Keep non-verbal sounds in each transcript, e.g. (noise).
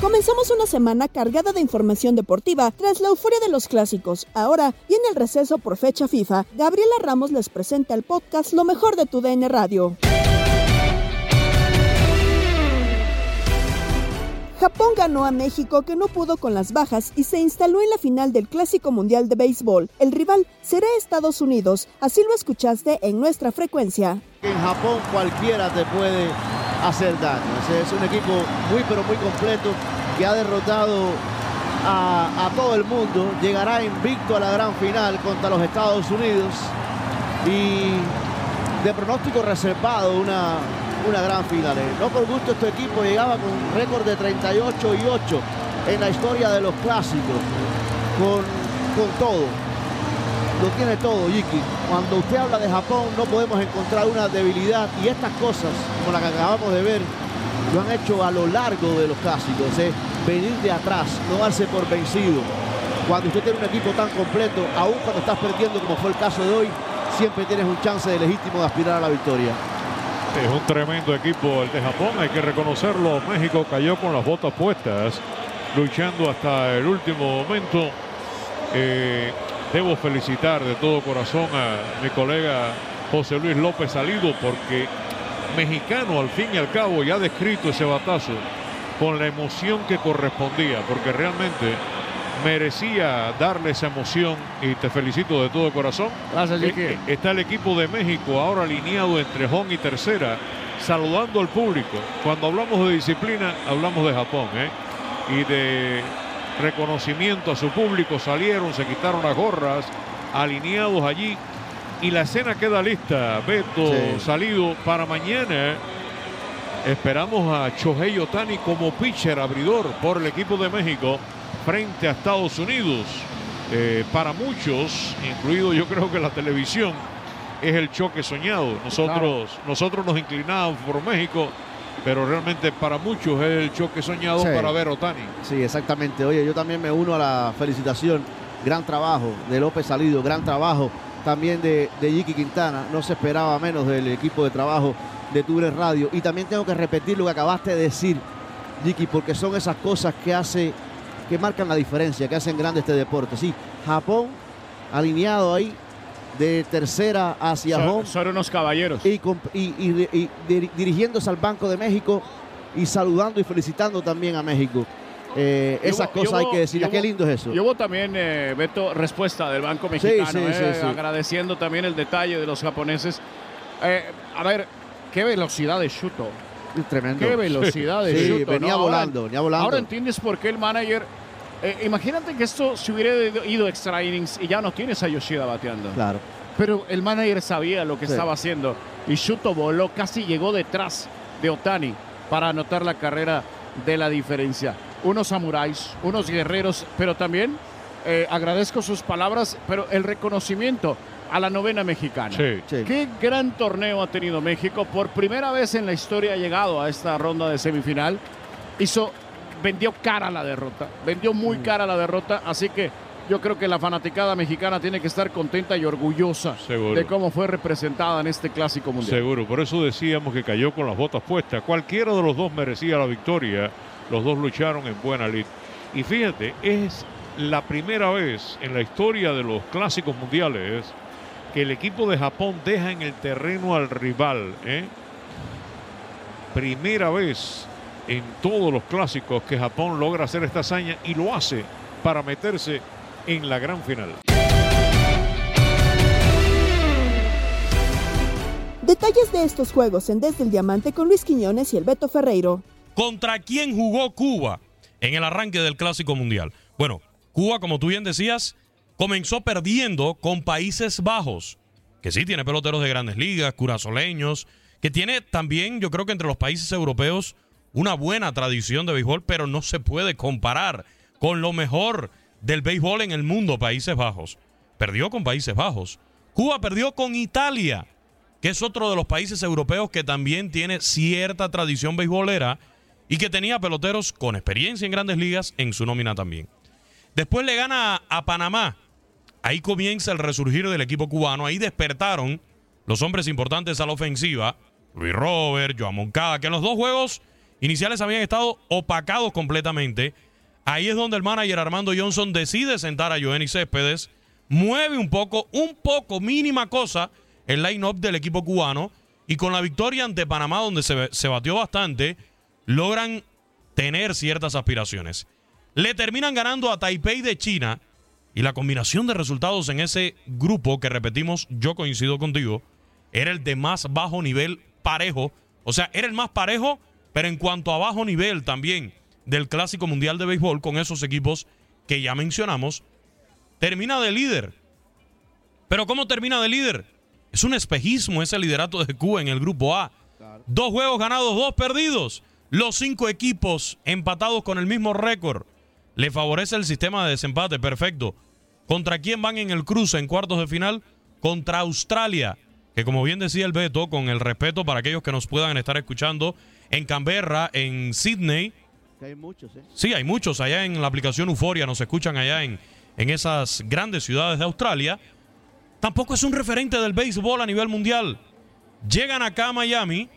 Comenzamos una semana cargada de información deportiva tras la euforia de los clásicos. Ahora, y en el receso por fecha FIFA, Gabriela Ramos les presenta el podcast Lo mejor de tu DN Radio. Japón ganó a México que no pudo con las bajas y se instaló en la final del Clásico Mundial de Béisbol. El rival será Estados Unidos, así lo escuchaste en nuestra frecuencia. En Japón cualquiera te puede hacer daño. Es un equipo muy pero muy completo que ha derrotado a, todo el mundo. Llegará invicto a la gran final contra los Estados Unidos y de pronóstico reservado una, una gran final. Eh, No por gusto este equipo llegaba con un récord de 38 y 8 en la historia de los clásicos. Con, con todo. Lo tiene todo, Yiki. Cuando usted habla de Japón no podemos encontrar una debilidad y estas cosas, como la que acabamos de ver, lo han hecho a lo largo de los clásicos. eh, Venir de atrás, no darse por vencido. Cuando usted tiene un equipo tan completo, aun cuando estás perdiendo como fue el caso de hoy, siempre tienes un chance legítimo de aspirar a la victoria. Es un tremendo equipo el de Japón, hay que reconocerlo. México cayó con las botas puestas, luchando hasta el último momento. Eh, debo felicitar de todo corazón a mi colega José Luis López Salido, porque mexicano al fin y al cabo ya ha descrito ese batazo con la emoción que correspondía, porque realmente merecía darle esa emoción y te felicito de todo corazón. Gracias. Eh, eh, Está el equipo de México ahora alineado entre home y tercera, saludando al público. Cuando hablamos de disciplina, hablamos de Japón, ¿eh? Y de reconocimiento a su público, salieron, se quitaron las gorras, alineados allí. Y la escena queda lista, Beto, Sí. salido para mañana. Esperamos a Shohei Otani como pitcher abridor por el equipo de México frente a Estados Unidos. Eh, para muchos, incluido yo creo que la televisión, es el choque soñado. Nosotros, nosotros nos inclinábamos por México, pero realmente para muchos es el choque soñado Sí. para ver a Otani. Sí, exactamente. Oye, yo también me uno a la felicitación. Gran trabajo de López Salido, gran trabajo también de, de Yiki Quintana. No se esperaba menos del equipo de trabajo de Tures Radio. Y también tengo que repetir lo que acabaste de decir, Yiki, porque son esas cosas que hace, que marcan la diferencia, que hacen grande este deporte. Sí, Japón alineado ahí de tercera hacia Son, home son unos caballeros. y, comp- y- y- y dir- dirigiéndose al Banco de México y saludando y felicitando también a México. Eh, esas hubo- cosas hay que decirlas. Qué lindo es eso. Y hubo también, eh, Beto, respuesta del Banco Mexicano, sí, eh, sí, sí. agradeciendo también el detalle de los japoneses. Eh, a ver, qué velocidad de Shuto. Tremendo. Qué velocidad de Sí, Shuto. venía ¿no? Ahora- volando, venía volando. Ahora entiendes por qué el manager. eh, imagínate que esto se hubiera ido- ido extra innings y ya no tienes a Yoshida bateando. Claro. Pero el manager sabía lo que Sí. estaba haciendo y Shuto voló, casi llegó detrás de Otani para anotar la carrera de la diferencia. Unos samuráis, unos guerreros, pero también eh, agradezco sus palabras, pero el reconocimiento a la novena mexicana. Sí. Sí. Qué gran torneo ha tenido México. Por primera vez en la historia ha llegado a esta ronda de semifinal. Hizo, vendió cara la derrota. Vendió muy Mm. cara la derrota. Así que yo creo que la fanaticada mexicana tiene que estar contenta y orgullosa Seguro. de cómo fue representada en este clásico mundial. Seguro, por eso decíamos que cayó con las botas puestas. Cualquiera de los dos merecía la victoria. Los dos lucharon en buena lid. Y fíjate, es la primera vez en la historia de los clásicos mundiales que el equipo de Japón deja en el terreno al rival. ¿eh? Primera vez en todos los clásicos que Japón logra hacer esta hazaña y lo hace para meterse en la gran final. Detalles de estos juegos en Desde el Diamante con Luis Quiñones y el Beto Ferreiro. ¿Contra quién jugó Cuba en el arranque del Clásico Mundial? Bueno, Cuba, como tú bien decías, comenzó perdiendo con Países Bajos, que sí tiene peloteros de grandes ligas, curazoleños, que tiene también, yo creo que entre los países europeos, una buena tradición de béisbol, pero no se puede comparar con lo mejor del béisbol en el mundo, Países Bajos. Perdió con Países Bajos. Cuba perdió con Italia, que es otro de los países europeos que también tiene cierta tradición beisbolera y que tenía peloteros con experiencia en grandes ligas en su nómina también. Después le gana a Panamá. Ahí comienza el resurgir del equipo cubano. Ahí despertaron los hombres importantes a la ofensiva. Luis Robert, Joan Moncada, que en los dos juegos iniciales habían estado opacados completamente. Ahí es donde el manager Armando Johnson decide sentar a Joenny Céspedes, mueve un poco, un poco, mínima cosa, el line-up del equipo cubano y con la victoria ante Panamá, donde se, se batió bastante, logran tener ciertas aspiraciones. Le terminan ganando a Taipei de China y la combinación de resultados en ese grupo, que repetimos, yo coincido contigo, era el de más bajo nivel parejo. O sea, era el más parejo, pero en cuanto a bajo nivel también del Clásico Mundial de Béisbol con esos equipos que ya mencionamos, termina de líder. Pero ¿cómo termina de líder? Es un espejismo ese liderato de Cuba en el grupo A. Dos juegos ganados, dos perdidos. Los cinco equipos empatados con el mismo récord. Le favorece el sistema de desempate, perfecto. ¿Contra quién van en el cruce en cuartos de final? Contra Australia, que como bien decía el Beto, con el respeto para aquellos que nos puedan estar escuchando en Canberra, en Sydney, Que hay muchos, ¿eh? Sí, hay muchos allá en la aplicación Euforia, nos escuchan allá en, en esas grandes ciudades de Australia. Tampoco es un referente del béisbol a nivel mundial. Llegan acá a Miami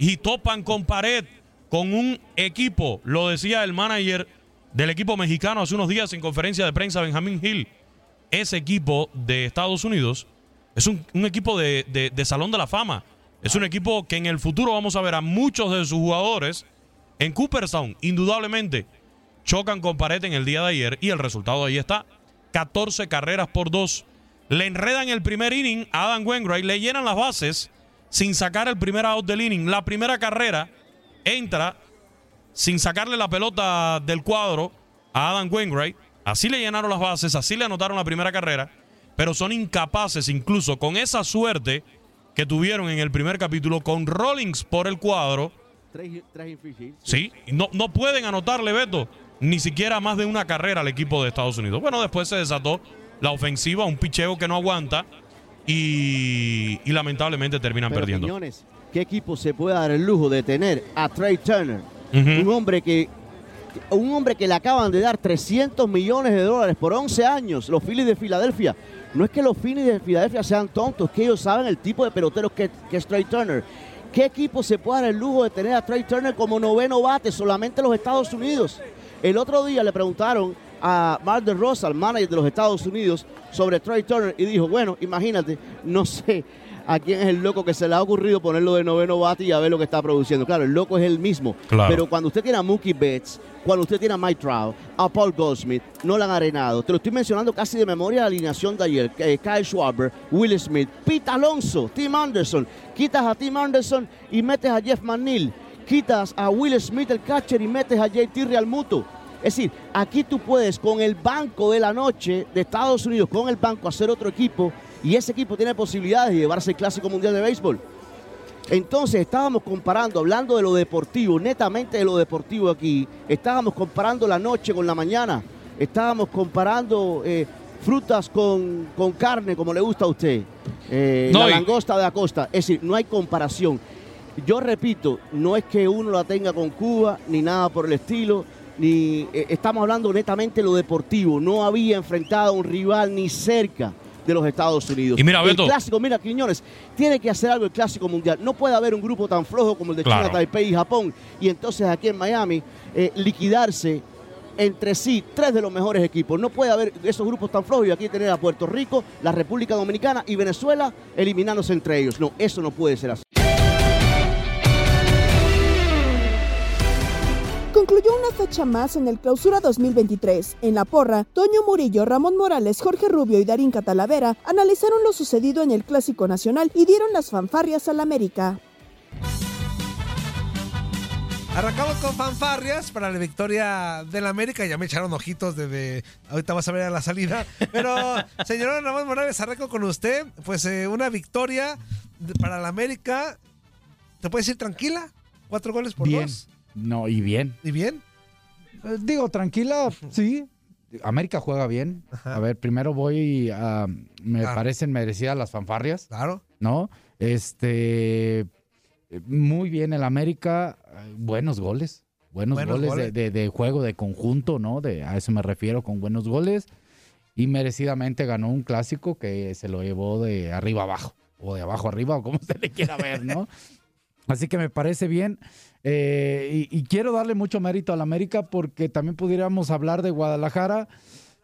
y topan con pared con un equipo, lo decía el manager del equipo mexicano hace unos días en conferencia de prensa, Benjamín Hill. Ese equipo de Estados Unidos es un, equipo de, de- de Salón de la Fama. Es un equipo que en el futuro vamos a ver a muchos de sus jugadores en Cooperstown, indudablemente, chocan con pared en el día de ayer y el resultado ahí está. 14 carreras por dos. Le enredan el primer inning a Adam Wainwright, le llenan las bases sin sacar el primer out del inning. La primera carrera entra sin sacarle la pelota del cuadro a Adam Wainwright. Así le llenaron las bases, así le anotaron la primera carrera, pero son incapaces incluso con esa suerte que tuvieron en el primer capítulo con Rollins por el cuadro. Sí, no, no pueden anotarle, Beto, ni siquiera más de una carrera al equipo de Estados Unidos. Bueno, después se desató la ofensiva, un picheo que no aguanta y, y lamentablemente terminan Pero, perdiendo. Quiñones, ¿qué equipo se puede dar el lujo de tener a Trey Turner? Un hombre que un hombre que le acaban de dar 300 millones de dólares por 11 años, los Phillies de Filadelfia. No es que los Phillies de Filadelfia sean tontos, que ellos saben el tipo de pelotero que, que es Trey Turner. ¿Qué equipo se puede dar el lujo de tener a Trey Turner como noveno bate solamente en los Estados Unidos? El otro día le preguntaron a Mark DeRosa, el manager de los Estados Unidos, sobre Trey Turner y dijo, bueno, imagínate, no sé a quién es el loco que se le ha ocurrido ponerlo de noveno bate y a ver lo que está produciendo. Claro, el loco es el mismo. Claro. Pero cuando usted tiene a Mookie Betts, cuando usted tiene a Mike Trout, a Paul Goldsmith, no la han arenado. Te lo estoy mencionando casi de memoria la alineación de ayer. Eh, Kyle Schwarber, Will Smith, Pete Alonso, Tim Anderson. Quitas a Tim Anderson y metes a Jeff McNeil. Quitas a Will Smith, el catcher, y metes a JT Realmuto. Es decir, aquí tú puedes con el banco de la noche de Estados Unidos, con el banco, hacer otro equipo y ese equipo tiene posibilidades de llevarse el Clásico Mundial de Béisbol. Entonces estábamos comparando, hablando de lo deportivo, netamente de lo deportivo aquí, estábamos comparando la noche con la mañana, estábamos comparando eh, frutas con, con carne, como le gusta a usted, eh, No, la langosta de Acosta, es decir, no hay comparación. Yo repito, no es que uno la tenga con Cuba, ni nada por el estilo, ni eh, estamos hablando netamente de lo deportivo, no había enfrentado a un rival ni cerca de los Estados Unidos. Y mira, el Beto. clásico, mira, Quiñones, tiene que hacer algo el clásico mundial. No puede haber un grupo tan flojo como el de Claro. China, Taipei y Japón. Y entonces aquí en Miami eh, liquidarse entre sí tres de los mejores equipos. No puede haber esos grupos tan flojos y aquí tener a Puerto Rico, la República Dominicana y Venezuela eliminándose entre ellos. No, eso no puede ser así. Concluyó una fecha más en el Clausura 2023. En la porra, Toño Murillo, Ramón Morales, Jorge Rubio y Darín Catalavera analizaron lo sucedido en el Clásico Nacional y dieron las fanfarrias al América. Arrancamos con fanfarrias para la victoria del América. Ya me echaron ojitos desde. Ahorita vas a ver a la salida. Pero, señor Ramón Morales, arranco con usted. Pues eh, una victoria para la América. ¿Te puedes decir tranquila? Cuatro goles por Bien. dos. No, y bien. ¿Y bien? Eh, Digo, tranquila, (laughs) sí. América juega bien. A ver, primero voy a. Me Claro. parecen merecidas las fanfarrias, Claro. ¿no? Este. Muy bien el América. Buenos goles. Buenos, Buenos goles, goles. De, de- de juego de conjunto, ¿no? De, a eso me refiero con buenos goles. Y merecidamente ganó un clásico que se lo llevó de arriba abajo. O de abajo arriba, o como usted le quiera ver, ¿no? (laughs) Así que me parece bien. Eh, y, y quiero darle mucho mérito al América porque también pudiéramos hablar de Guadalajara,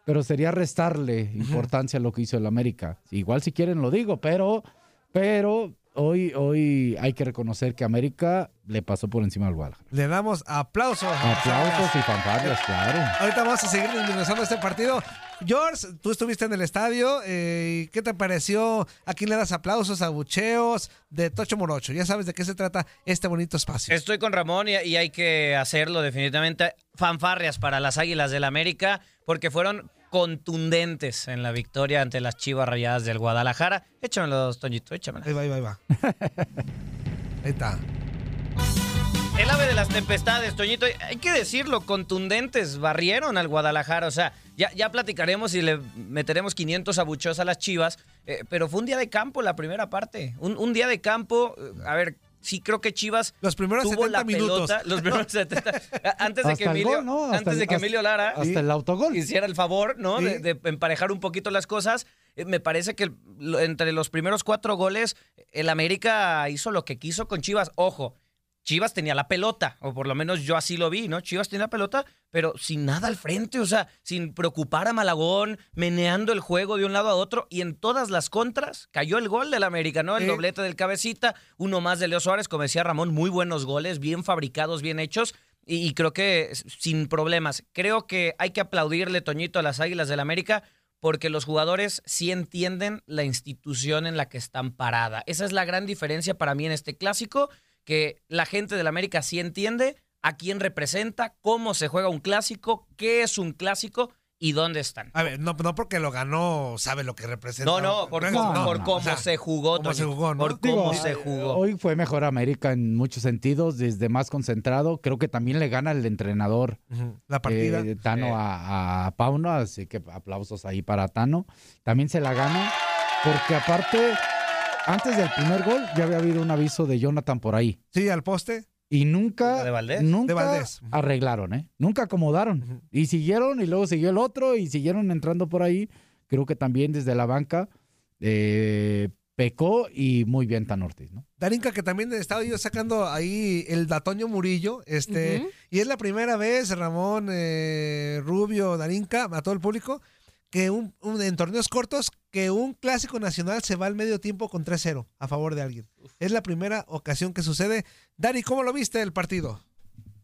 pero sería restarle importancia a lo que hizo el América. Igual si quieren lo digo, pero, pero hoy, hoy hay que reconocer que América le pasó por encima al Guadalajara. Le damos aplausos. Aplausos y fanfarrias, claro. Ahorita vamos a seguir desmenuzando este partido. George, tú estuviste en el estadio. eh, ¿Qué te pareció? ¿A quién le das aplausos, abucheos de Tocho Morocho? Ya sabes de qué se trata este bonito espacio. Estoy con Ramón y, y hay que hacerlo definitivamente. Fanfarrias para las Águilas del América porque fueron contundentes en la victoria ante las Chivas Rayadas del Guadalajara. Échamelos, Toñito, échamelos. Ahí va, ahí va, ahí va. Ahí está. El ave de las tempestades, Toñito, hay que decirlo, contundentes, barrieron al Guadalajara, o sea, ya, ya platicaremos y le meteremos 500 abucheos a las Chivas, eh, pero fue un día de campo la primera parte, un, un día de campo, eh, a ver, sí creo que Chivas Los primeros tuvo 70 la minutos. pelota, los primeros 70, (laughs) antes de que Emilio, gol, ¿no? Hasta antes el- de que hasta- Emilio Lara Hasta el autogol. hiciera el favor, ¿no? Sí. De, de emparejar un poquito las cosas. Eh, Me parece que entre los primeros cuatro goles, el América hizo lo que quiso con Chivas. Ojo, Chivas tenía la pelota, o por lo menos yo así lo vi, ¿no? Chivas tenía la pelota, pero sin nada al frente, o sea, sin preocupar a Malagón, meneando el juego de un lado a otro, y en todas las contras cayó el gol del América, ¿no? El Eh. doblete del cabecita, uno más de Leo Suárez, como decía Ramón, muy buenos goles, bien fabricados, bien hechos. Y, y creo que sin problemas. Creo que hay que aplaudirle, Toñito, a las Águilas del América porque los jugadores sí entienden la institución en la que están parada. Esa es la gran diferencia para mí en este clásico, que la gente del América sí entiende a quién representa, cómo se juega un clásico, qué es un clásico y dónde están. A ver, no, no porque lo ganó, sabe lo que representa. No, no, por, No, cómo- no, por no, cómo o sea, se jugó, cómo se jugó, ¿no? por cómo Digo, se eh, jugó. Hoy fue mejor América en muchos sentidos, desde más concentrado. Creo que también le gana el entrenador La partida. eh, Tano Sí. a, a Pauno, así que aplausos ahí para Tano. También se la gana, porque aparte, antes del primer gol ya había habido un aviso de Jonathan por ahí. Sí, al poste. Y nunca, ¿De Valdés? nunca De Valdés. arreglaron, ¿eh? Nunca acomodaron. Y siguieron, y luego siguió el otro, y siguieron entrando por ahí. Creo que también desde la banca eh, pecó y muy bien Tan Ortiz, ¿no? Darinka, que también estaba yo sacando ahí el Datoño Murillo, este. Y es la primera vez, Ramón, eh, Rubio, Darinka, a todo el público, que un, un- en torneos cortos, que un clásico nacional se va al medio tiempo con 3-0 a favor de alguien. Es la primera ocasión que sucede. Dari, ¿cómo lo viste el partido?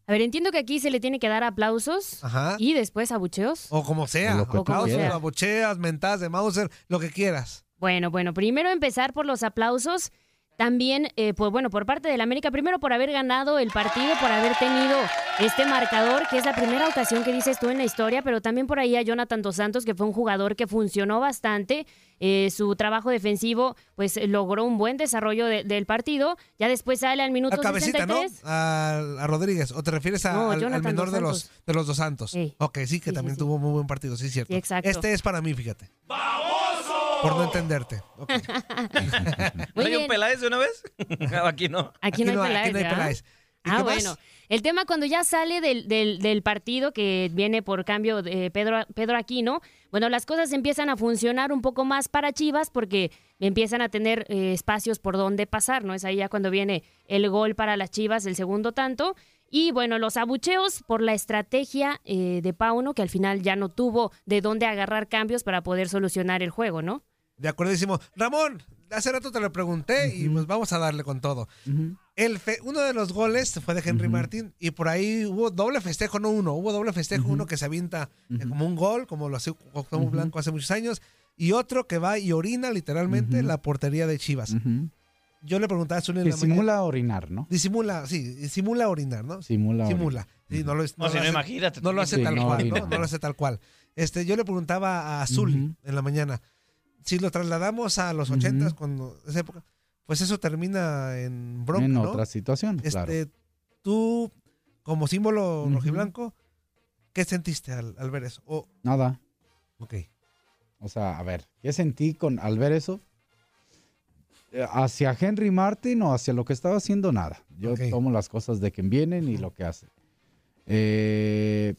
A ver, entiendo que aquí se le tiene que dar aplausos Ajá. y después abucheos. O como sea, O aplausos, abucheas, mentadas de Mauser, lo que quieras. Bueno, bueno, primero empezar por los aplausos. También, eh, pues bueno, por parte del América, primero por haber ganado el partido, por haber tenido este marcador, que es la primera ocasión que dices tú en la historia, pero también por ahí a Jonathan Dos Santos, que fue un jugador que funcionó bastante. Eh, su trabajo defensivo, pues logró un buen desarrollo de- del partido. Ya después sale al minuto A cabecita, ¿no? 63. A, a Rodríguez. ¿O te refieres a- No, al, menor de los, de los dos santos? Ok, sí, que también tuvo muy buen partido, sí, cierto. Sí, exacto. Este es para mí, fíjate. Por no entenderte. Ok. (laughs) ¿No hay un Peláez de una vez? (laughs) No, aquí no. Aquí no hay Peláez, ¿verdad? Ah, bueno. El tema cuando ya sale del, del- del partido que viene por cambio de Pedro, Pedro Aquino, bueno, las cosas empiezan a funcionar un poco más para Chivas porque empiezan a tener eh, espacios por donde pasar, ¿no? Es ahí ya cuando viene el gol para las Chivas, el segundo tanto. Y bueno, los abucheos por la estrategia eh, de Pauno, que al final ya no tuvo de dónde agarrar cambios para poder solucionar el juego, ¿no? De acuerdísimo. Ramón, hace rato te lo pregunté y pues vamos a darle con todo. El fe- uno de los goles fue de Henry Martín y por ahí hubo doble festejo, no uno, hubo doble festejo, uno que se avienta eh, como un gol, como lo hacía Cuauhtémoc Blanco hace muchos años, y otro que va y orina literalmente en la portería de Chivas. Yo le preguntaba a Zuli en la mañana- Disimula orinar, ¿no? Disimula, sí, simula orinar, ¿no? Simula Simula. Sí, no lo, No, si no, hace, imagínate. no lo hace Sí, tal no cual, orina. ¿no? No lo hace tal cual. Este, yo le preguntaba a Azul Ujú. en la mañana, si lo trasladamos a los ochentas, cuando esa época, pues eso termina en bronca, en ¿no? otra situación, claro. Este, tú, como símbolo rojiblanco, ¿qué sentiste al, al ver eso? O- Nada. Ok. O sea, a ver, ¿qué sentí con al ver eso? Eh, Hacia Henry Martin o hacia lo que estaba haciendo, nada. Yo tomo las cosas de quien vienen y lo que hace. Eh,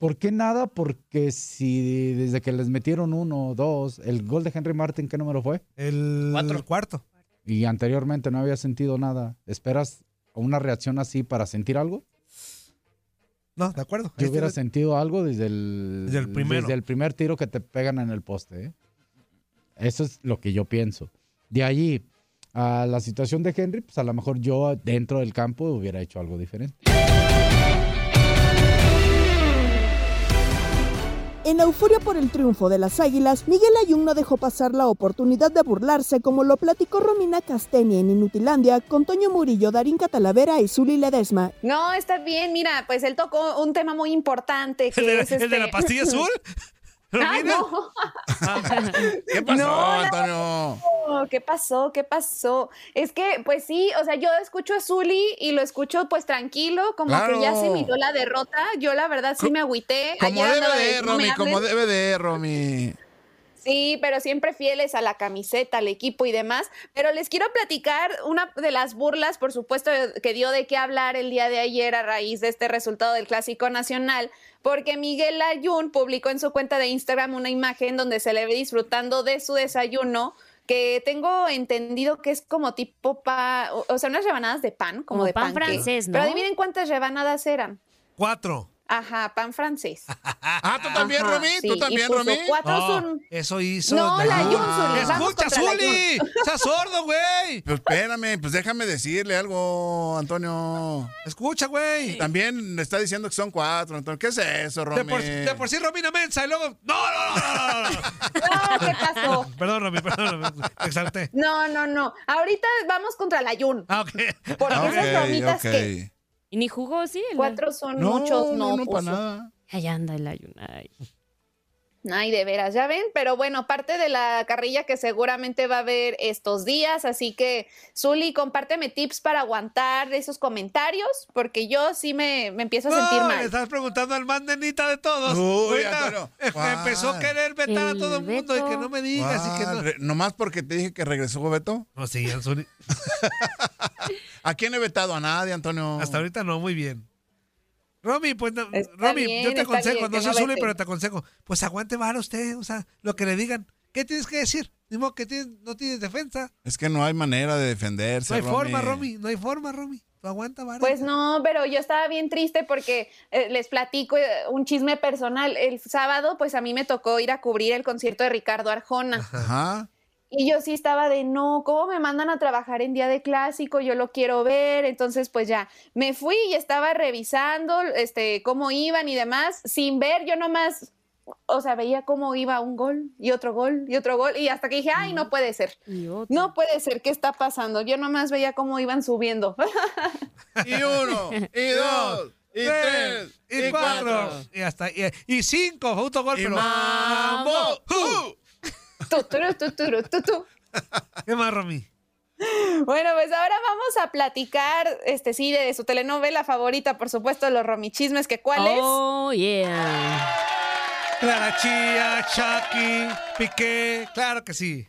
¿Por qué nada? Porque si desde que les metieron uno, dos, el gol de Henry Martin, ¿qué número fue? El cuarto. Y anteriormente no había sentido nada. ¿Esperas una reacción así para sentir algo? No, de acuerdo. Yo hubiera sentido algo desde el, Desde el primero. desde el primer tiro que te pegan en el poste. ¿eh? Eso es lo que yo pienso. De allí a la situación de Henry, pues a lo mejor yo dentro del campo hubiera hecho algo diferente. En la euforia por el triunfo de las Águilas, Miguel Ayun no dejó pasar la oportunidad de burlarse como lo platicó Romina Casteni en Inutilandia con Toño Murillo, Darín Catalavera y Zuli Ledesma. No, está bien, mira, pues él tocó un tema muy importante que ¿El de, es el de este- la pastilla azul? (laughs) Ah, no. (laughs) ¿Qué pasó, No, Antonio? No, ¿Qué pasó? ¿Qué pasó? Es que, pues sí, o sea, yo escucho a Zuli y lo escucho pues tranquilo, como que ya se miró la derrota. Yo la verdad sí me agüité. Como debe de, "No me Romy, como hables". debe de, Romy. Sí, pero siempre fieles a la camiseta, al equipo y demás. Pero les quiero platicar una de las burlas, por supuesto, que dio de qué hablar el día de ayer a raíz de este resultado del Clásico Nacional, porque Miguel Ayun publicó en su cuenta de Instagram una imagen donde se le ve disfrutando de su desayuno que tengo entendido que es como tipo pa, o sea, unas rebanadas de pan, como, Como de pan panque. francés, ¿no? Pero adivinen cuántas rebanadas eran. Cuatro. Ajá, pan francés. (laughs) Ah, tú también, Ajá, Romy, sí, tú también, Romy. cuatro No, son- Eso hizo. No, la vamos ¡Escucha, la Zuli! ¡Estás (laughs) sordo, güey! Pues espérame, pues déjame decirle algo, Antonio. Escucha, güey. También me está diciendo que son cuatro, Antonio. ¿Qué es eso, Romy? De por, de por sí Romina Mensa y luego. ¡No, no, no, no, no! no. No, (laughs) ¿qué pasó? Perdón, Romy, perdón, Romy, exalté. No, no, no. Ahorita vamos contra la Ayun. Ah, ok. Porque Ah, esas bromitas que Y ni jugó, sí. el- cuatro son No, muchos, no, no, no, pues, para nada. Ahí anda el Ayun. Ay. De veras, ya ven, pero bueno, parte de la carrilla que seguramente va a haber estos días, así que Zuli, compárteme tips para aguantar esos comentarios, porque yo sí me, me empiezo a sentir No, le mal. estás preguntando al más nenita de todos. Uy, (laughs) empezó a querer vetar a todo el mundo y que no me digas y que no. Nomás porque te dije que regresó Beto. No, sí, al Zuli. (laughs) ¿A quién he vetado? A nadie, Antonio. Hasta ahorita no, muy bien. Romy, pues, no, Romy, bien, yo te aconsejo, bien, no soy no Zuli, pero te aconsejo. Pues aguante vara usted, o sea, lo que le digan. ¿Qué tienes que decir? Ni modo que tienes- no tienes defensa. Es que no hay manera de defenderse. No hay Romy. forma, Romy. No hay forma, Romy. Tú aguanta, vara. Pues no, pero yo estaba bien triste porque eh, les platico eh, un chisme personal. El sábado, pues a mí me tocó ir a cubrir el concierto de Ricardo Arjona. Ajá. Y yo sí estaba de, no, ¿cómo me mandan a trabajar en día de clásico? Yo lo quiero ver. Entonces, pues ya, me fui y estaba revisando este, cómo iban y demás, sin ver, yo nomás, o sea, veía cómo iba un gol y otro gol y otro gol. Y hasta que dije, ay, no puede ser. No puede ser, ¿qué está pasando? Yo nomás veía cómo iban subiendo. (laughs) Y uno, (laughs) y dos, y tres, y, y cuatro. cuatro. Y hasta y, y cinco. Fue autogol, Y pero. mambo, ¡Ju! ¿Qué más, Romy? Bueno, pues ahora vamos a platicar, este sí, de su telenovela favorita, por supuesto, los romichismes, que cuál es. Oh, yeah. Clara Chía, Chucky, Piqué. Claro que sí.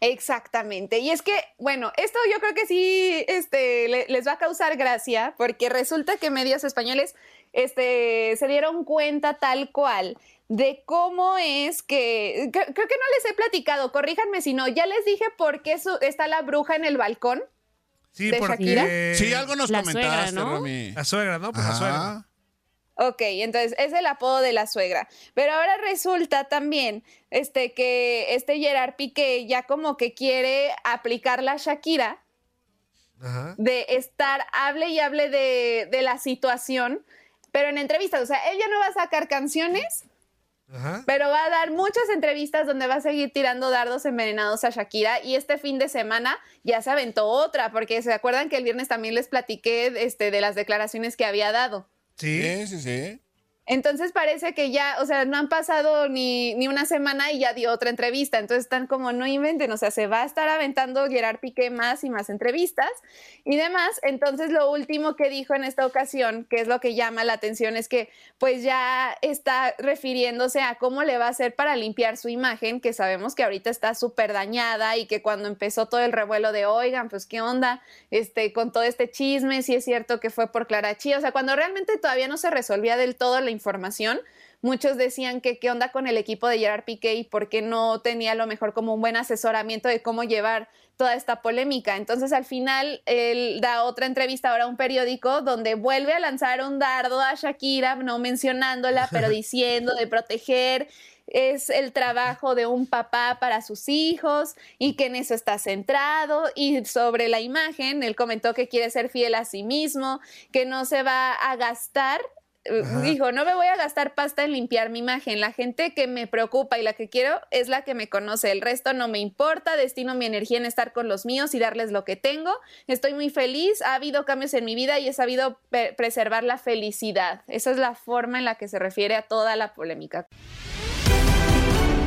Exactamente. Y es que, bueno, esto yo creo que sí este, le- les va a causar gracia, porque resulta que medios españoles este, se dieron cuenta tal cual de cómo es que, cre- creo que no les he platicado, corríjanme si no, ya les dije por qué su- está la bruja en el balcón. Sí, ¿De porque. Shakira? Sí, algo nos La comentaste, suegra, ¿no? Romy. La suegra, ¿no? Pues la Ajá. suegra. Ok, entonces es el apodo de la suegra. Pero ahora resulta también este, que este Gerard Piqué ya como que quiere aplicar la Shakira Ajá. de estar, hable y hable de, de la situación, pero en entrevistas. O sea, él ya no va a sacar canciones, Ajá. pero va a dar muchas entrevistas donde va a seguir tirando dardos envenenados a Shakira. Y este fin de semana ya se aventó otra, porque se acuerdan que el viernes también les platiqué este, de las declaraciones que había dado. Sí. Sí, sí, Entonces parece que ya, o sea, no han pasado ni, ni una semana y ya dio otra entrevista. Entonces están como, no inventen, o sea, se va a estar aventando Gerard Piqué más y más entrevistas y demás. Entonces lo último que dijo en esta ocasión, que es lo que llama la atención, es que pues ya está refiriéndose a cómo le va a hacer para limpiar su imagen, que sabemos que ahorita está súper dañada y que cuando empezó todo el revuelo de, oigan, pues qué onda, este, con todo este chisme, si es cierto que fue por Clara Chía, o sea, cuando realmente todavía no se resolvía del todo la información, muchos decían que qué onda con el equipo de Gerard Piqué y por qué no tenía a lo mejor como un buen asesoramiento de cómo llevar toda esta polémica. Entonces al final él da otra entrevista ahora a un periódico donde vuelve a lanzar un dardo a Shakira, no mencionándola, (laughs) pero diciendo de proteger es el trabajo de un papá para sus hijos y que en eso está centrado. Y sobre la imagen, él comentó que quiere ser fiel a sí mismo, que no se va a gastar. Dijo, no me voy a gastar pasta en limpiar mi imagen. La gente que me preocupa y la que quiero es la que me conoce. El resto no me importa. Destino mi energía en estar con los míos y darles lo que tengo. Estoy muy feliz. Ha habido cambios en mi vida y he sabido preservar la felicidad. Esa es la forma en la que se refiere a toda la polémica.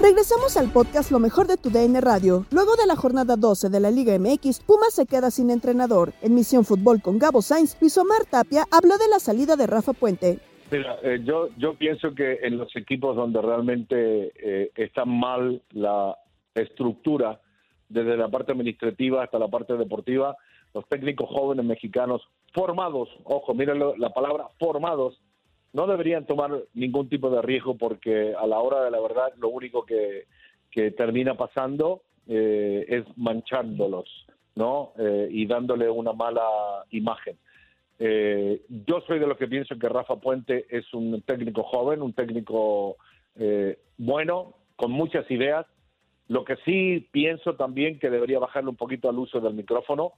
Regresamos al podcast Lo mejor de tu DN Radio. Luego de la jornada 12 de la Liga MX, Pumas se queda sin entrenador. En Misión Fútbol con Gabo Sainz, Luis Omar Tapia habló de la salida de Rafa Puente. Mira, eh, yo, yo pienso que en los equipos donde realmente eh, está mal la estructura, desde la parte administrativa hasta la parte deportiva, los técnicos jóvenes mexicanos formados, ojo, mírenlo, la palabra formados, no deberían tomar ningún tipo de riesgo porque a la hora de la verdad lo único que, que termina pasando eh, es manchándolos, ¿no? Eh, y dándole una mala imagen. Eh, yo soy de los que pienso que Rafa Puente es un técnico joven, un técnico bueno, con muchas ideas. Lo que sí pienso también que debería bajarle un poquito al uso del micrófono.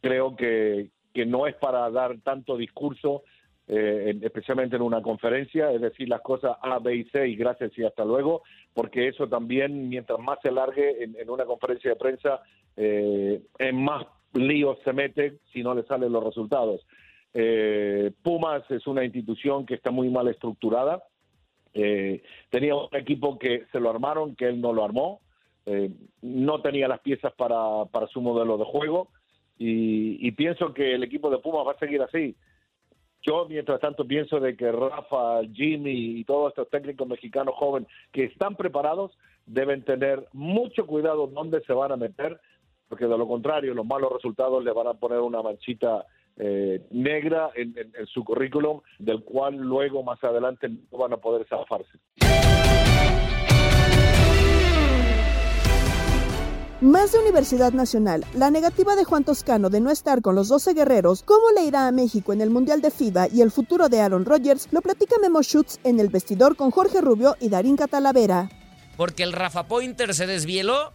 Creo que, que no es para dar tanto discurso eh, en- especialmente en una conferencia, es decir, las cosas A, B y C gracias y hasta luego, porque eso también, mientras más se largue en, en una conferencia de prensa, eh, en más líos se mete si no le salen los resultados. Eh, Pumas es una institución que está muy mal estructurada. Eh, tenía un equipo que se lo armaron, que él no lo armó. Eh, no tenía las piezas para, para su modelo de juego. Y, y pienso que el equipo de Pumas va a seguir así. Yo, mientras tanto, pienso de que Rafa, Jimmy y todos estos técnicos mexicanos jóvenes que están preparados deben tener mucho cuidado dónde se van a meter, porque de lo contrario, los malos resultados le van a poner una manchita eh, negra en su currículum, del cual luego, más adelante, no van a poder zafarse. Más de Universidad Nacional, la negativa de Juan Toscano de no estar con los 12 guerreros, cómo le irá a México en el Mundial de FIBA y el futuro de Aaron Rodgers, lo platica Memo Schutz en el vestidor con Jorge Rubio y Darín Catalavera. Porque el Rafa Pointer se desvieló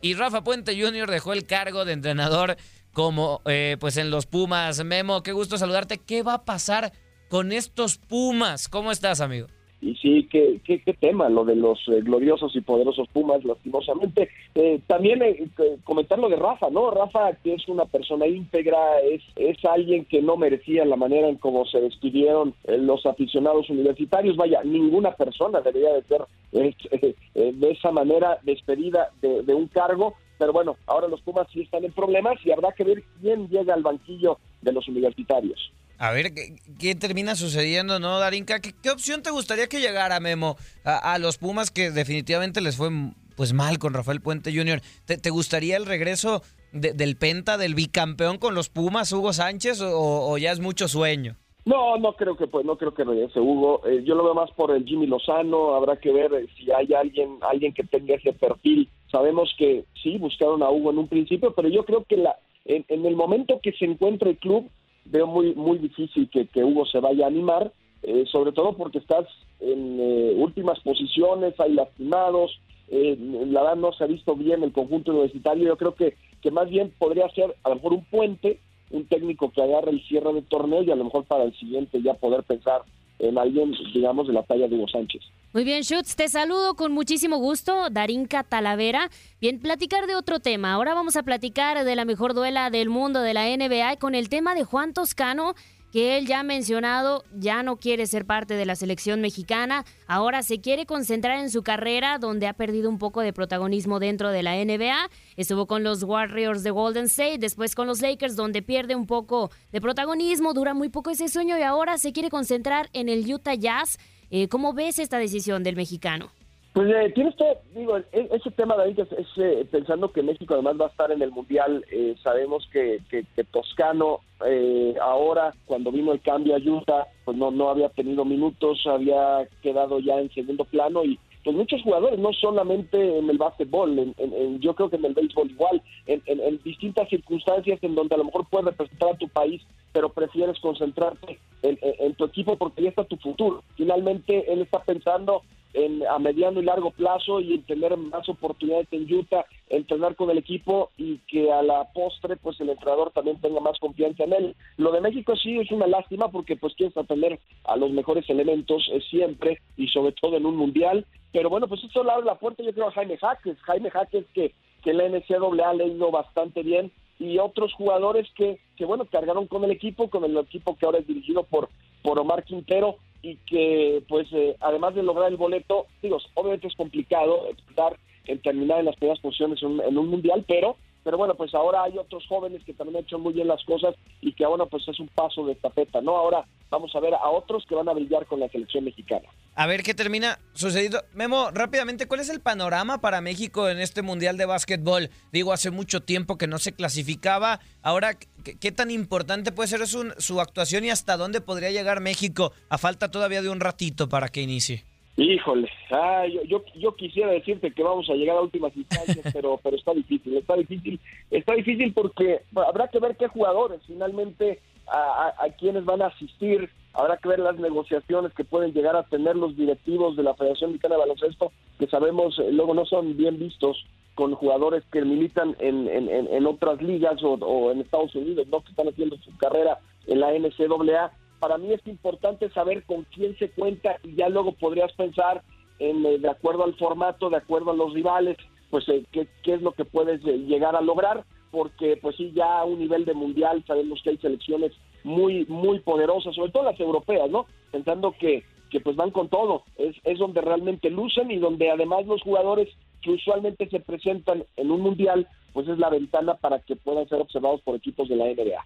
y Rafa Puente Jr. dejó el cargo de entrenador como eh, pues en los Pumas. Memo, qué gusto saludarte. ¿Qué va a pasar con estos Pumas? ¿Cómo estás, amigo? Y sí, qué, qué, tema, lo de los eh, gloriosos y poderosos Pumas, lastimosamente. Eh, también eh, comentar lo de Rafa, ¿no? Rafa, que es una persona íntegra, es, es alguien que no merecía la manera en cómo se despidieron eh, los aficionados universitarios. Vaya, ninguna persona debería de ser (laughs) eh, eh, de esa manera despedida de, de un cargo. Pero bueno, ahora los Pumas sí están en problemas y habrá que ver quién llega al banquillo de los universitarios. A ver, ¿qué, qué termina sucediendo, no, Darinka? ¿Qué, opción te gustaría que llegara, Memo, a, los Pumas que definitivamente les fue pues mal con Rafael Puente Jr.? ¿Te, gustaría el regreso de- del Penta, del bicampeón con los Pumas, Hugo Sánchez, o, ya es mucho sueño? No, no creo que pues no creo que regrese Hugo. Eh, yo lo veo más por el Jimmy Lozano. Habrá que ver eh, si hay alguien alguien que tenga ese perfil. Sabemos que sí buscaron a Hugo en un principio, pero yo creo que la en, en el momento que se encuentre el club veo muy muy difícil que, que Hugo se vaya a animar, eh, sobre todo porque estás en eh, últimas posiciones, hay lastimados. eh, la verdad no se ha visto bien el conjunto universitario. Yo creo que que más bien podría ser a lo mejor un puente un técnico que agarre el cierre del torneo y a lo mejor para el siguiente ya poder pensar en alguien, digamos, de la talla de Hugo Sánchez. Muy bien, Schutz, te saludo con muchísimo gusto, Darinka Talavera. Bien, platicar de otro tema. Ahora vamos a platicar de la mejor duela del mundo de la NBA con el tema de Juan Toscano, que él ya ha mencionado, ya no quiere ser parte de la selección mexicana, ahora se quiere concentrar en su carrera, donde ha perdido un poco de protagonismo dentro de la NBA. Estuvo con los Warriors de Golden State, después con los Lakers, donde pierde un poco de protagonismo, dura muy poco ese sueño y ahora se quiere concentrar en el Utah Jazz. Eh, ¿Cómo ves esta decisión del mexicano? Pues eh, tiene usted, digo, e- ese tema, David, es, es, eh, pensando que México además va a estar en el Mundial, eh, sabemos que, que- que Toscano eh, ahora, cuando vino el cambio a Utah, pues no, no había tenido minutos, había quedado ya en segundo plano y pues muchos jugadores, no solamente en el básquetbol, en- en- en- yo creo que en el béisbol igual, en, distintas circunstancias en donde a lo mejor puedes representar a tu país, pero prefieres concentrarte en, tu equipo porque ahí está tu futuro. Finalmente, él está pensando en, a mediano y largo plazo y en tener más oportunidades en Utah, entrenar con el equipo y que a la postre pues el entrenador también tenga más confianza en él. Lo de México sí es una lástima porque pues quieres tener a los mejores elementos eh, siempre y sobre todo en un mundial, pero bueno pues eso le abre la puerta yo creo a Jaime Jaques, Jaime Jaques que, que la NCAA le ha ido bastante bien y otros jugadores que, que bueno cargaron con el equipo, con el equipo que ahora es dirigido por, por Omar Quintero y que pues eh, además de lograr el boleto, digo, obviamente es complicado estar en terminar en las primeras posiciones en en un mundial, pero pero bueno, pues ahora hay otros jóvenes que también han hecho muy bien las cosas y que ahora pues es un paso de tapeta, ¿no? Ahora vamos a ver a otros que van a brillar con la selección mexicana. A ver qué termina sucediendo. Memo, rápidamente, ¿cuál es el panorama para México en este Mundial de Básquetbol? Digo, hace mucho tiempo que no se clasificaba. Ahora, ¿qué, qué tan importante puede ser su, su actuación y hasta dónde podría llegar México? A falta todavía de un ratito para que inicie. Híjole, ah, yo, yo, yo quisiera decirte que vamos a llegar a últimas instancias, (laughs) pero, pero está difícil, está difícil, está difícil porque habrá que ver qué jugadores finalmente a, a, a quienes van a asistir, habrá que ver las negociaciones que pueden llegar a tener los directivos de la Federación Mexicana de Baloncesto, que sabemos eh, luego no son bien vistos con jugadores que militan en, en, en- en otras ligas o, o en Estados Unidos, no que están haciendo su carrera en la NCAA para mí es importante saber con quién se cuenta y ya luego podrías pensar en, eh, de acuerdo al formato, de acuerdo a los rivales, pues eh, qué, es lo que puedes eh, llegar a lograr, porque pues sí, ya a un nivel de mundial sabemos que hay selecciones muy, muy poderosas, sobre todo las europeas, ¿no? Pensando que, que pues van con todo, es, es donde realmente lucen y donde además los jugadores que usualmente se presentan en un mundial, pues es la ventana para que puedan ser observados por equipos de la NBA.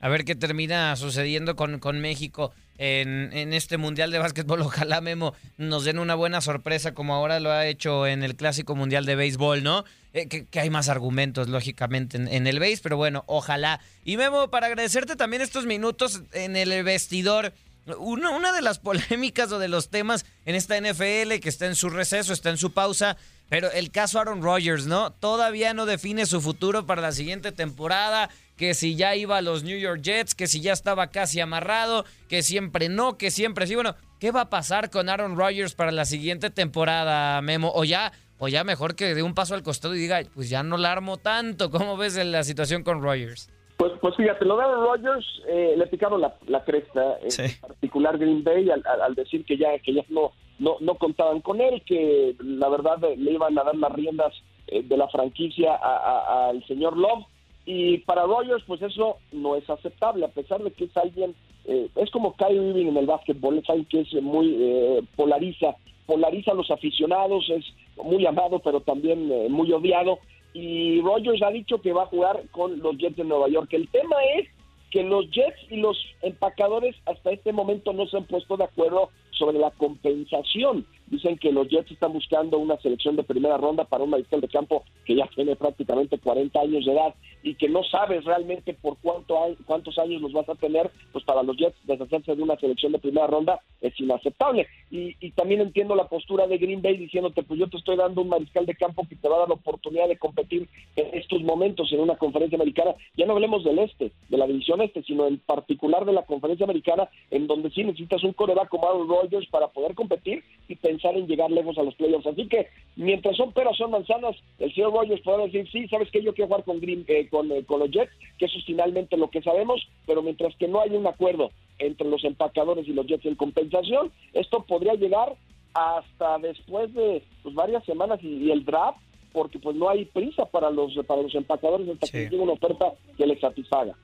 A ver qué termina sucediendo con, con México en, en este Mundial de Básquetbol. (laughs) Ojalá, Memo, nos den una buena sorpresa como ahora lo ha hecho en el Clásico Mundial de Béisbol, ¿no? Eh, que, hay más argumentos, lógicamente, en, en el béis, pero bueno, ojalá. Y Memo, para agradecerte también estos minutos en el vestidor. Una, una de las (laughs) polémicas o de los temas en esta NFL que está en su receso, está en su pausa, pero el caso Aaron Rodgers, ¿no? Todavía no define su futuro para la siguiente temporada, que si ya iba a los New York Jets, que si ya estaba casi amarrado, que siempre no, que siempre sí. Bueno, ¿qué va a pasar con Aaron Rodgers para la siguiente temporada, Memo? O ya, o ya mejor que dé un paso al costado y diga, pues ya no la armo tanto. (laughs) ¿Cómo ves la situación con Rodgers? Pues, pues fíjate, lo de Aaron Rodgers eh, le picaron la, la cresta, en Sí. particular Green Bay, al, al- al decir que ya, que ya no, no, no contaban con él, que la verdad eh, le iban a dar las riendas eh, de la franquicia a- a- al señor Love. Y para Rodgers, pues eso no es aceptable, a pesar de que es alguien, eh, es como Kyrie Irving en el básquetbol, es alguien que es muy eh, polariza, polariza a los aficionados, es muy amado, pero también eh, muy odiado. Y Rodgers ha dicho que va a jugar con los Jets de Nueva York. El tema es que los Jets y los empacadores hasta este momento no se han puesto de acuerdo sobre la compensación. Dicen que los Jets están buscando una selección de primera ronda para un mariscal de campo que ya tiene prácticamente 40 años de edad y que no sabes realmente por cuánto hay- cuántos años los vas a tener, pues para los Jets deshacerse de una selección de primera ronda es inaceptable. Y, y también entiendo la postura de Green Bay diciéndote, pues yo te estoy dando un mariscal de campo que te va a dar la oportunidad de competir en estos momentos en una conferencia americana. Ya no hablemos del este, de la división este, sino en particular de la conferencia americana, en donde sí necesitas un coreback como Aaron para poder competir y pensar en llegar lejos a los playoffs. Así que mientras son peras, son manzanas, el señor Rodgers podrá decir, sí, sabes que yo quiero jugar con, Green, eh, con, eh, con los Jets, que eso es finalmente lo que sabemos, pero mientras que no hay un acuerdo entre los empacadores y los Jets en compensación, esto podría llegar hasta después de pues, varias semanas y, y el draft, porque pues no hay prisa para los para los empacadores hasta que llegue una oferta que les satisfaga.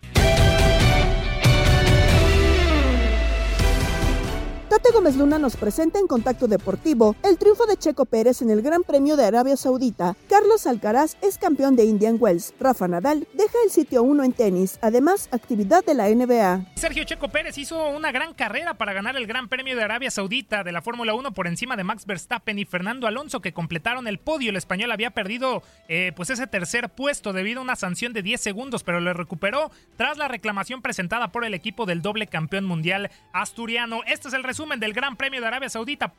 Gómez Luna nos presenta en Contacto Deportivo el triunfo de Checo Pérez en el Gran Premio de Arabia Saudita. Carlos Alcaraz es campeón de Indian Wells. Rafa Nadal deja el sitio 1 en tenis. Además, actividad de la NBA. Sergio Checo Pérez hizo una gran carrera para ganar el Gran Premio de Arabia Saudita de la Fórmula 1 por encima de Max Verstappen y Fernando Alonso que completaron el podio. El español había perdido eh, pues ese tercer puesto debido a una sanción de 10 segundos, pero lo recuperó tras la reclamación presentada por el equipo del doble campeón mundial asturiano. Este es el resumen del Gran Premio de Arabia Saudita.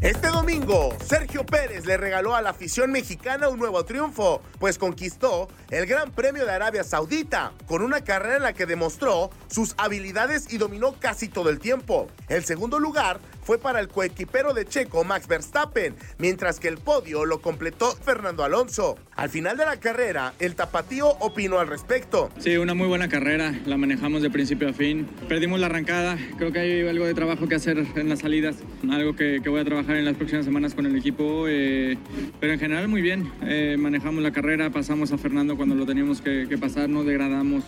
Este domingo, Sergio Pérez le regaló a la afición mexicana un nuevo triunfo, pues conquistó el Gran Premio de Arabia Saudita, con una carrera en la que demostró sus habilidades y dominó casi todo el tiempo. El segundo lugar fue para el coequipero de Checo, Max Verstappen, mientras que el podio lo completó Fernando Alonso. Al final de la carrera, el tapatío opinó al respecto. Sí, una muy buena carrera, la manejamos de principio a fin. Perdimos la arrancada, creo que hay algo de trabajo que hacer en las salidas, algo que, que voy a trabajar en las próximas semanas con el equipo, eh, pero en general muy bien. Eh, manejamos la carrera, pasamos a Fernando cuando lo teníamos que, que pasar, no degradamos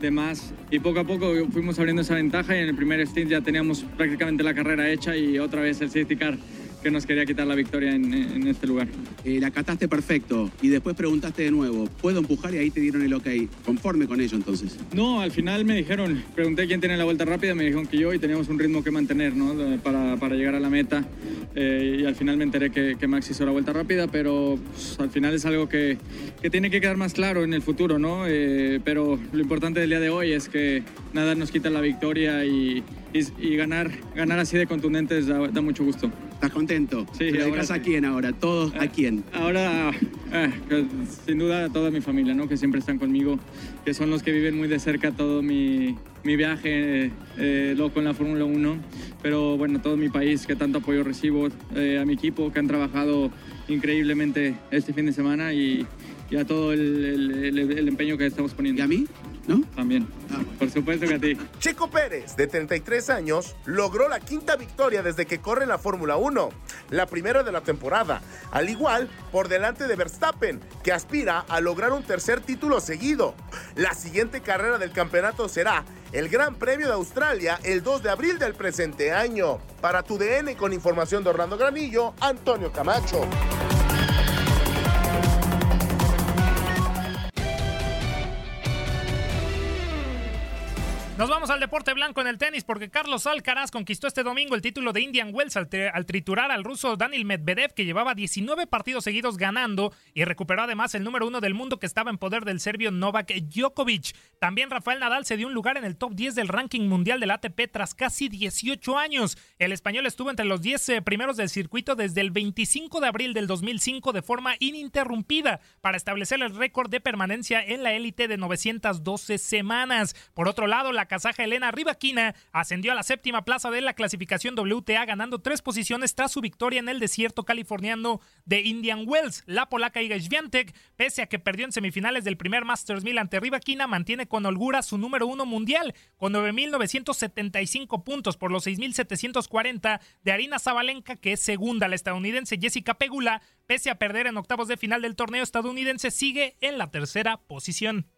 de más y poco a poco fuimos abriendo esa ventaja y en el primer stint ya teníamos prácticamente la carrera hecha y otra vez el safety car que nos quería quitar la victoria en, en este lugar. Eh, la cataste perfecto y después preguntaste de nuevo, ¿puedo empujar? Y ahí te dieron el ok. Conforme con ello entonces. No, al final me dijeron, pregunté quién tiene la vuelta rápida, me dijeron que yo y teníamos un ritmo que mantener ¿no? Para, para llegar a la meta. Eh, y al final me enteré que, que Max hizo la vuelta rápida, pero pues, al final es algo que, que tiene que quedar más claro en el futuro, ¿no? Eh, pero lo importante del día de hoy es que nada nos quita la victoria y, y- y ganar, ganar así de contundentes da, da mucho gusto. ¿Estás contento? Sí, ¿Se lo ahora dedicas a sí. quién ahora? ¿Todos a quién? Ahora, eh, sin duda a toda mi familia, ¿no? Que siempre están conmigo, que son los que viven muy de cerca todo mi, mi viaje eh, loco en la Fórmula 1. Pero bueno, todo mi país, que tanto apoyo recibo, eh, a mi equipo, que han trabajado increíblemente este fin de semana y, y a todo el, el- el- el empeño que estamos poniendo. ¿Y a mí? ¿No? También. Por supuesto que a ti. Checo Pérez, de 33 años, logró la quinta victoria desde que corre en la Fórmula 1, la primera de la temporada, al igual por delante de Verstappen, que aspira a lograr un tercer título seguido. La siguiente carrera del campeonato será el Gran Premio de Australia el 2 de abril del presente año. Para tu DN con información de Orlando Granillo, Antonio Camacho. Nos vamos al deporte blanco en el tenis porque Carlos Alcaraz conquistó este domingo el título de Indian Wells al, triturar al ruso Daniel Medvedev que llevaba 19 partidos seguidos ganando y recuperó además el número uno del mundo que estaba en poder del serbio Novak Djokovic. También Rafael Nadal se dio un lugar en el top 10 del ranking mundial del ATP tras casi 18 años. El español estuvo entre los 10 eh, primeros del circuito desde el 25 de abril del 2005 de forma ininterrumpida para establecer el récord de permanencia en la élite de 912 semanas. Por otro lado, la kazaja Elena Rivaquina ascendió a la séptima plaza de la clasificación WTA ganando tres posiciones tras su victoria en el desierto californiano de Indian Wells. La polaca Iga Świątek, pese a que perdió en semifinales del primer Masters 1000 ante Rivaquina, mantiene con holgura su número uno mundial con 9.975 puntos por los 6.740 de Arina Zabalenka, que es segunda. La estadounidense Jessica Pegula, pese a perder en octavos de final del torneo estadounidense, sigue en la tercera posición.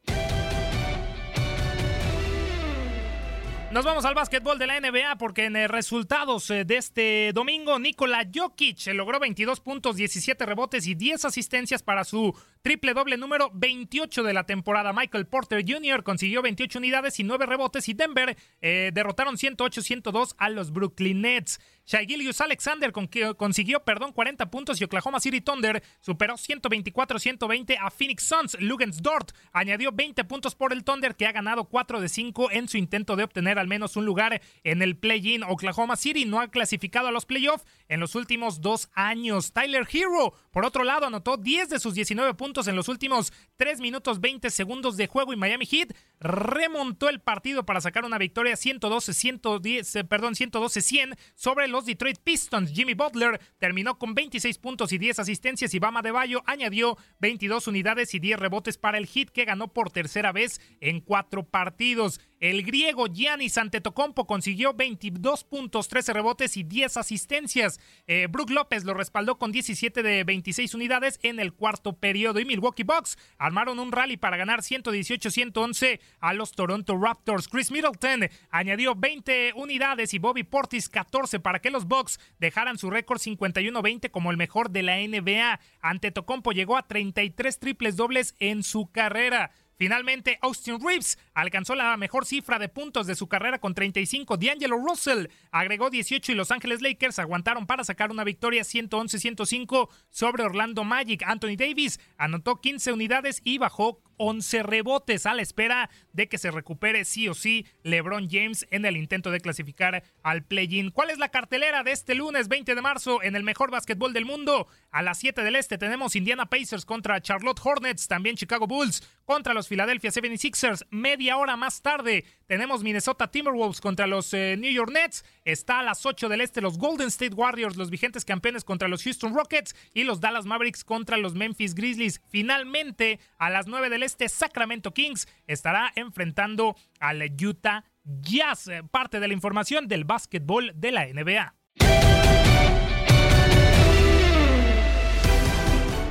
Nos vamos al básquetbol de la NBA porque en eh, resultados eh, de este domingo, Nikola Jokic logró 22 puntos, 17 rebotes y 10 asistencias para su triple doble número 28 de la temporada. Michael Porter Jr. consiguió 28 unidades y 9 rebotes y Denver eh, derrotaron 108-102 a los Brooklyn Nets. Shai Gilius Alexander consiguió perdón, 40 puntos y Oklahoma City Thunder superó 124-120 a Phoenix Suns. Lugens Dort añadió 20 puntos por el Thunder que ha ganado 4 de 5 en su intento de obtener al menos un lugar en el play-in. Oklahoma City no ha clasificado a los playoffs en los últimos dos años. Tyler Hero, por otro lado, anotó 10 de sus 19 puntos en los últimos 3 minutos 20 segundos de juego y Miami Heat remontó el partido para sacar una victoria 112-110, eh, perdón, 112-100 sobre los Detroit Pistons. Jimmy Butler terminó con 26 puntos y 10 asistencias y Bama de Bayo añadió 22 unidades y 10 rebotes para el Heat que ganó por tercera vez en cuatro partidos. El griego Giannis Antetokounmpo consiguió 22 puntos, 13 rebotes y 10 asistencias. Eh, Brook López lo respaldó con 17 de 26 unidades en el cuarto periodo y Milwaukee Bucks armaron un rally para ganar 118-111 a los Toronto Raptors. Chris Middleton añadió 20 unidades y Bobby Portis 14 para que los Bucks dejaran su récord 51-20 como el mejor de la NBA. Antetokounmpo llegó a 33 triples dobles en su carrera. Finalmente, Austin Reeves alcanzó la mejor cifra de puntos de su carrera con 35. D'Angelo Russell agregó 18 y Los Ángeles Lakers aguantaron para sacar una victoria 111-105 sobre Orlando Magic. Anthony Davis anotó 15 unidades y bajó 11 rebotes a la espera de que se recupere sí o sí LeBron James en el intento de clasificar al play-in. ¿Cuál es la cartelera de este lunes 20 de marzo en el mejor básquetbol del mundo? A las 7 del este tenemos Indiana Pacers contra Charlotte Hornets, también Chicago Bulls contra los Philadelphia 76ers. Media hora más tarde tenemos Minnesota Timberwolves contra los eh, New York Nets. Está a las 8 del este los Golden State Warriors, los vigentes campeones contra los Houston Rockets y los Dallas Mavericks contra los Memphis Grizzlies. Finalmente, a las 9 del Sacramento Kings estará enfrentando al Utah Jazz. Eh, parte de la información del básquetbol de la NBA.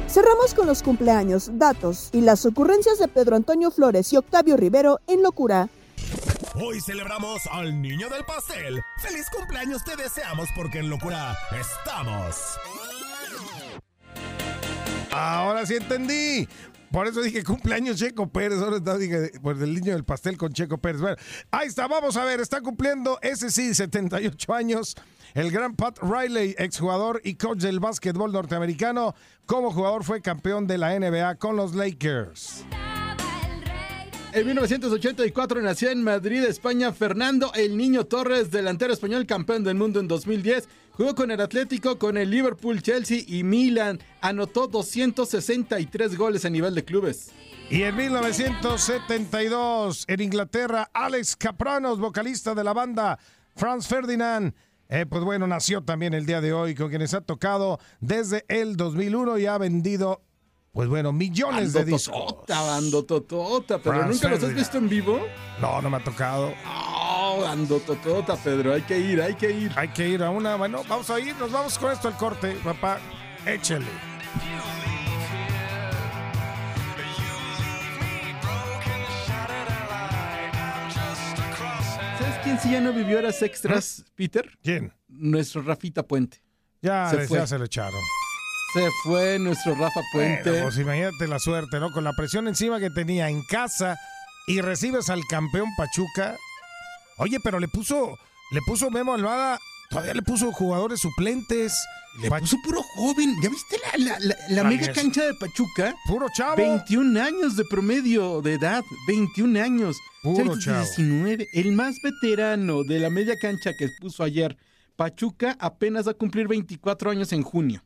Cerramos con los cumpleaños, datos y las ocurrencias de Pedro Antonio Flores y Octavio Rivero en Locura. Hoy celebramos al niño del pastel. ¡Feliz cumpleaños te deseamos porque en Locura estamos! Ahora sí entendí. Por eso dije cumpleaños Checo Pérez. Ahora dije pues el niño del pastel con Checo Pérez. Bueno, ahí está, vamos a ver. Está cumpliendo ese sí, 78 años. El gran Pat Riley, exjugador y coach del básquetbol norteamericano. Como jugador fue campeón de la NBA con los Lakers. En 1984 nació en Madrid, España, Fernando El Niño Torres, delantero español, campeón del mundo en 2010. Jugó con el Atlético, con el Liverpool, Chelsea y Milan. Anotó 263 goles a nivel de clubes. Y en 1972, en Inglaterra, Alex Capranos, vocalista de la banda Franz Ferdinand. Eh, pues bueno, nació también el día de hoy, con quienes ha tocado desde el 2001 y ha vendido pues bueno, millones de discos. Totota, bando totota, pero Franz ¿nunca los has visto en vivo? No, no me ha tocado. Oh, bando totota, Pedro, hay que ir, hay que ir. Hay que ir a una, bueno, vamos a ir, nos vamos con esto al corte, papá. Échale. ¿Sabes quién sí ya no vivió horas extras, Peter? ¿Quién? Nuestro Rafita Puente. Ya, Se se, fue. ya se lo echaron. Se fue nuestro Rafa Puente. Bueno, pues imagínate la suerte, ¿no? Con la presión encima que tenía en casa y recibes al campeón Pachuca. Oye, pero le puso, le puso Memo Alvada, todavía le puso jugadores suplentes. Le puso puro joven. ¿Ya viste la, la, la- la mega Alguien- cancha de Pachuca? Puro chavo. 21 años de promedio de edad. 21 años. Puro chavo. 19. El más veterano de la media cancha que puso ayer. Pachuca apenas va a cumplir 24 años en junio.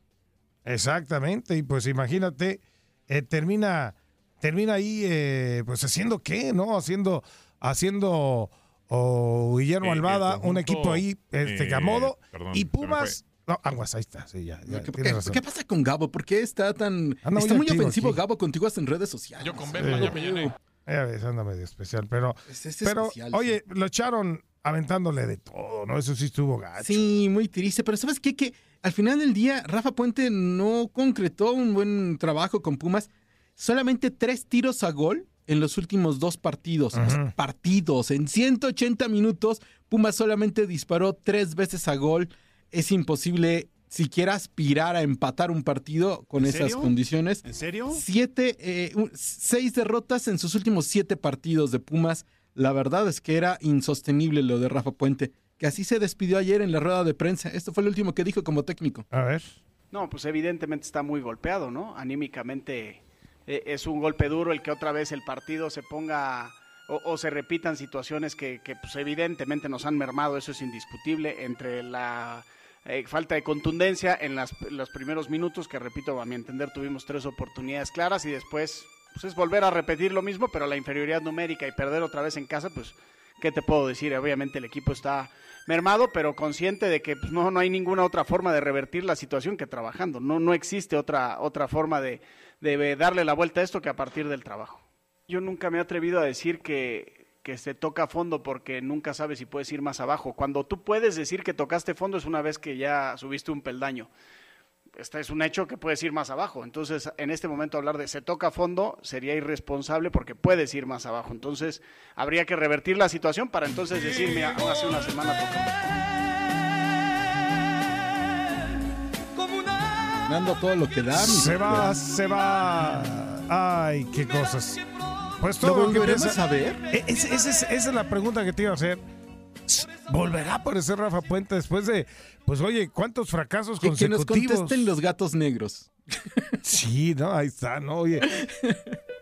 Exactamente, y pues imagínate, eh, termina, termina ahí, eh, pues haciendo qué, ¿no? Haciendo, haciendo oh, Guillermo Eh, el Alvada, un conjunto, equipo ahí, este, eh, Gamodo, perdón, y Pumas, no, aguas, ahí está, sí, ya, ya, ¿Qué, pasa con Gabo? ¿Por qué está tan... Anda está muy activo ofensivo aquí. Gabo contigo hasta en redes sociales. Yo con Sí. Berman ya me llené. Ya ves, anda medio especial, pero, Es- es pero especial, oye, lo echaron aventándole de todo, ¿no? Eso sí estuvo gacho. Sí, muy triste, pero ¿sabes qué? Que al final del día Rafa Puente no concretó un buen trabajo con Pumas. Solamente tres tiros a gol en los últimos dos partidos. Partidos. En 180 minutos, Pumas solamente disparó tres veces a gol. Es imposible siquiera aspirar a empatar un partido con ¿En esas serio? condiciones. ¿En serio? Siete, eh, seis derrotas en sus últimos siete partidos de Pumas. La verdad es que era insostenible lo de Rafa Puente, que así se despidió ayer en la rueda de prensa. Esto fue lo último que dijo como técnico. A ver. No, pues evidentemente está muy golpeado, ¿no? Anímicamente eh, es un golpe duro el que otra vez el partido se ponga o, o se repitan situaciones que, que, pues evidentemente nos han mermado, eso es indiscutible, entre la eh, falta de contundencia en las, los primeros minutos, que repito, a mi entender tuvimos tres oportunidades claras y después pues es volver a repetir lo mismo, pero la inferioridad numérica y perder otra vez en casa, pues, ¿qué te puedo decir? Obviamente el equipo está mermado, pero consciente de que pues, no, no hay ninguna otra forma de revertir la situación que trabajando. No, no existe otra, otra forma de, de darle la vuelta a esto que a partir del trabajo. Yo nunca me he atrevido a decir que, que se toca fondo porque nunca sabes si puedes ir más abajo. Cuando tú puedes decir que tocaste fondo es una vez que ya subiste un peldaño. Este es un hecho que puedes ir más abajo. Entonces, en este momento hablar de se toca fondo sería irresponsable porque puedes ir más abajo. Entonces, habría que revertir la situación para entonces decir, mira, hace una semana tocamos. Dando todo lo que da. Se va, se va. Ay, qué cosas. Pues ¿Lo todo lo que a es- es- es- esa es la pregunta que te iba a hacer. ¿Volverá a aparecer Rafa Puente después de, pues oye, cuántos fracasos Que, que nos consecutivos? contesten los gatos negros. (laughs) Sí, no, ahí está, ¿no? Oye,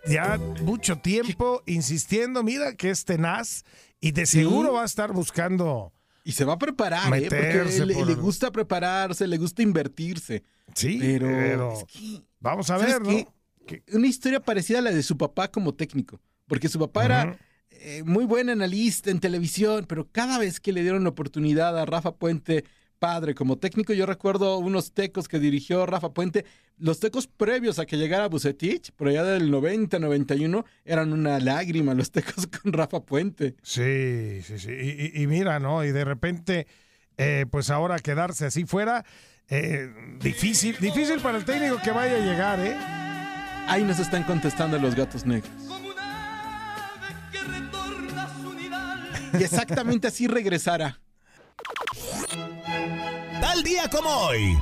ya mucho tiempo insistiendo, mira que es tenaz y de Sí. seguro va a estar buscando. Y se va a preparar, ¿eh? Porque le, gusta prepararse, le gusta invertirse. Sí, pero, pero es que- vamos a ¿sabes ver, ¿no? qué? Una historia parecida a la de su papá como técnico. Porque su papá era eh, muy buen analista en televisión, pero cada vez que le dieron la oportunidad a Rafa Puente, padre, como técnico, yo recuerdo unos tecos que dirigió Rafa Puente. Los tecos previos a que llegara Bucetich, por allá del 90-91, eran una lágrima los tecos (laughs) con Rafa Puente. Sí, sí, sí. Y, y- mira, ¿no? Y de repente, eh, pues ahora quedarse así fuera, eh, difícil, difícil para el técnico que vaya a llegar, ¿eh? Ahí nos están contestando los gatos negros. Y exactamente así regresará. Tal día como hoy.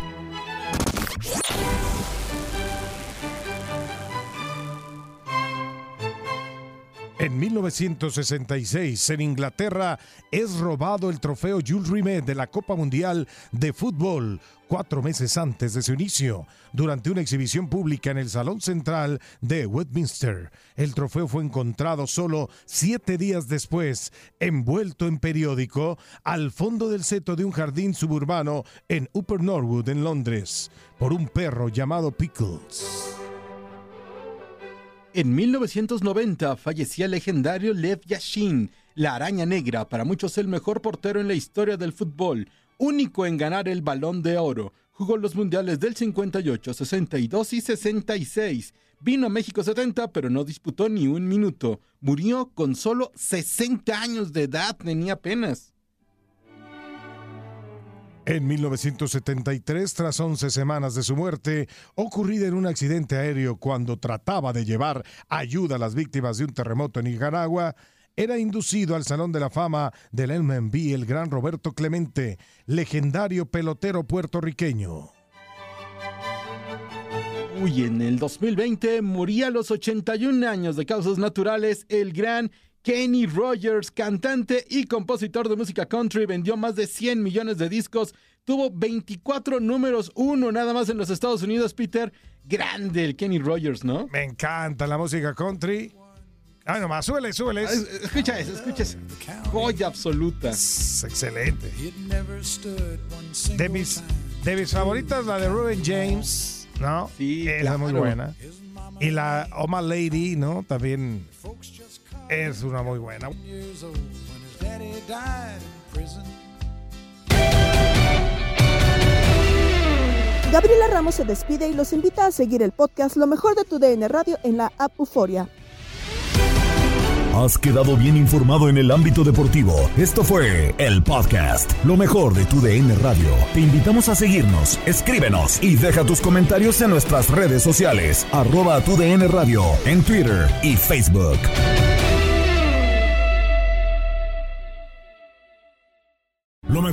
En 1966, en Inglaterra, es robado el trofeo Jules Rimet de la Copa Mundial de Fútbol, cuatro meses antes de su inicio, durante una exhibición pública en el Salón Central de Westminster. El trofeo fue encontrado solo siete días después, envuelto en periódico, al fondo del seto de un jardín suburbano en Upper Norwood, en Londres, por un perro llamado Pickles. En 1990 fallecía el legendario Lev Yashin, la araña negra, para muchos el mejor portero en la historia del fútbol, único en ganar el balón de oro. Jugó los mundiales del 58, 62 y 66. Vino a México 70, pero no disputó ni un minuto. Murió con solo 60 años de edad, tenía apenas. En 1973, tras 11 semanas de su muerte, ocurrida en un accidente aéreo cuando trataba de llevar ayuda a las víctimas de un terremoto en Nicaragua, era inducido al Salón de la Fama del MNB el gran Roberto Clemente, legendario pelotero puertorriqueño. Uy, en el 2020 moría a los 81 años de causas naturales el gran Kenny Rogers, cantante y compositor de música country, vendió más de 100 millones de discos, tuvo 24 números uno nada más en los Estados Unidos, Peter. Grande el Kenny Rogers, ¿no? Me encanta la música country. Ay, nomás, súbele, súbele. Escucha eso, escucha eso. Joya absoluta. excelente. De mis, de mis favoritas, la de Ruben James, ¿no? Sí, es claro. muy buena. Y la Oh My Lady, ¿no? También es una muy buena. Gabriela Ramos se despide y los invita a seguir el podcast Lo mejor de tu DN Radio en la app Euforia. Has quedado bien informado en el ámbito deportivo. Esto fue el podcast, lo mejor de tu DN Radio. Te invitamos a seguirnos, escríbenos y deja tus comentarios en nuestras redes sociales, arroba tu DN Radio, en Twitter y Facebook.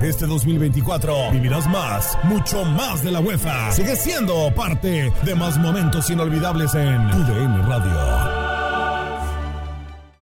Este 2024 vivirás más, mucho más de la UEFA. Sigue siendo parte de más momentos inolvidables en tu DN Radio.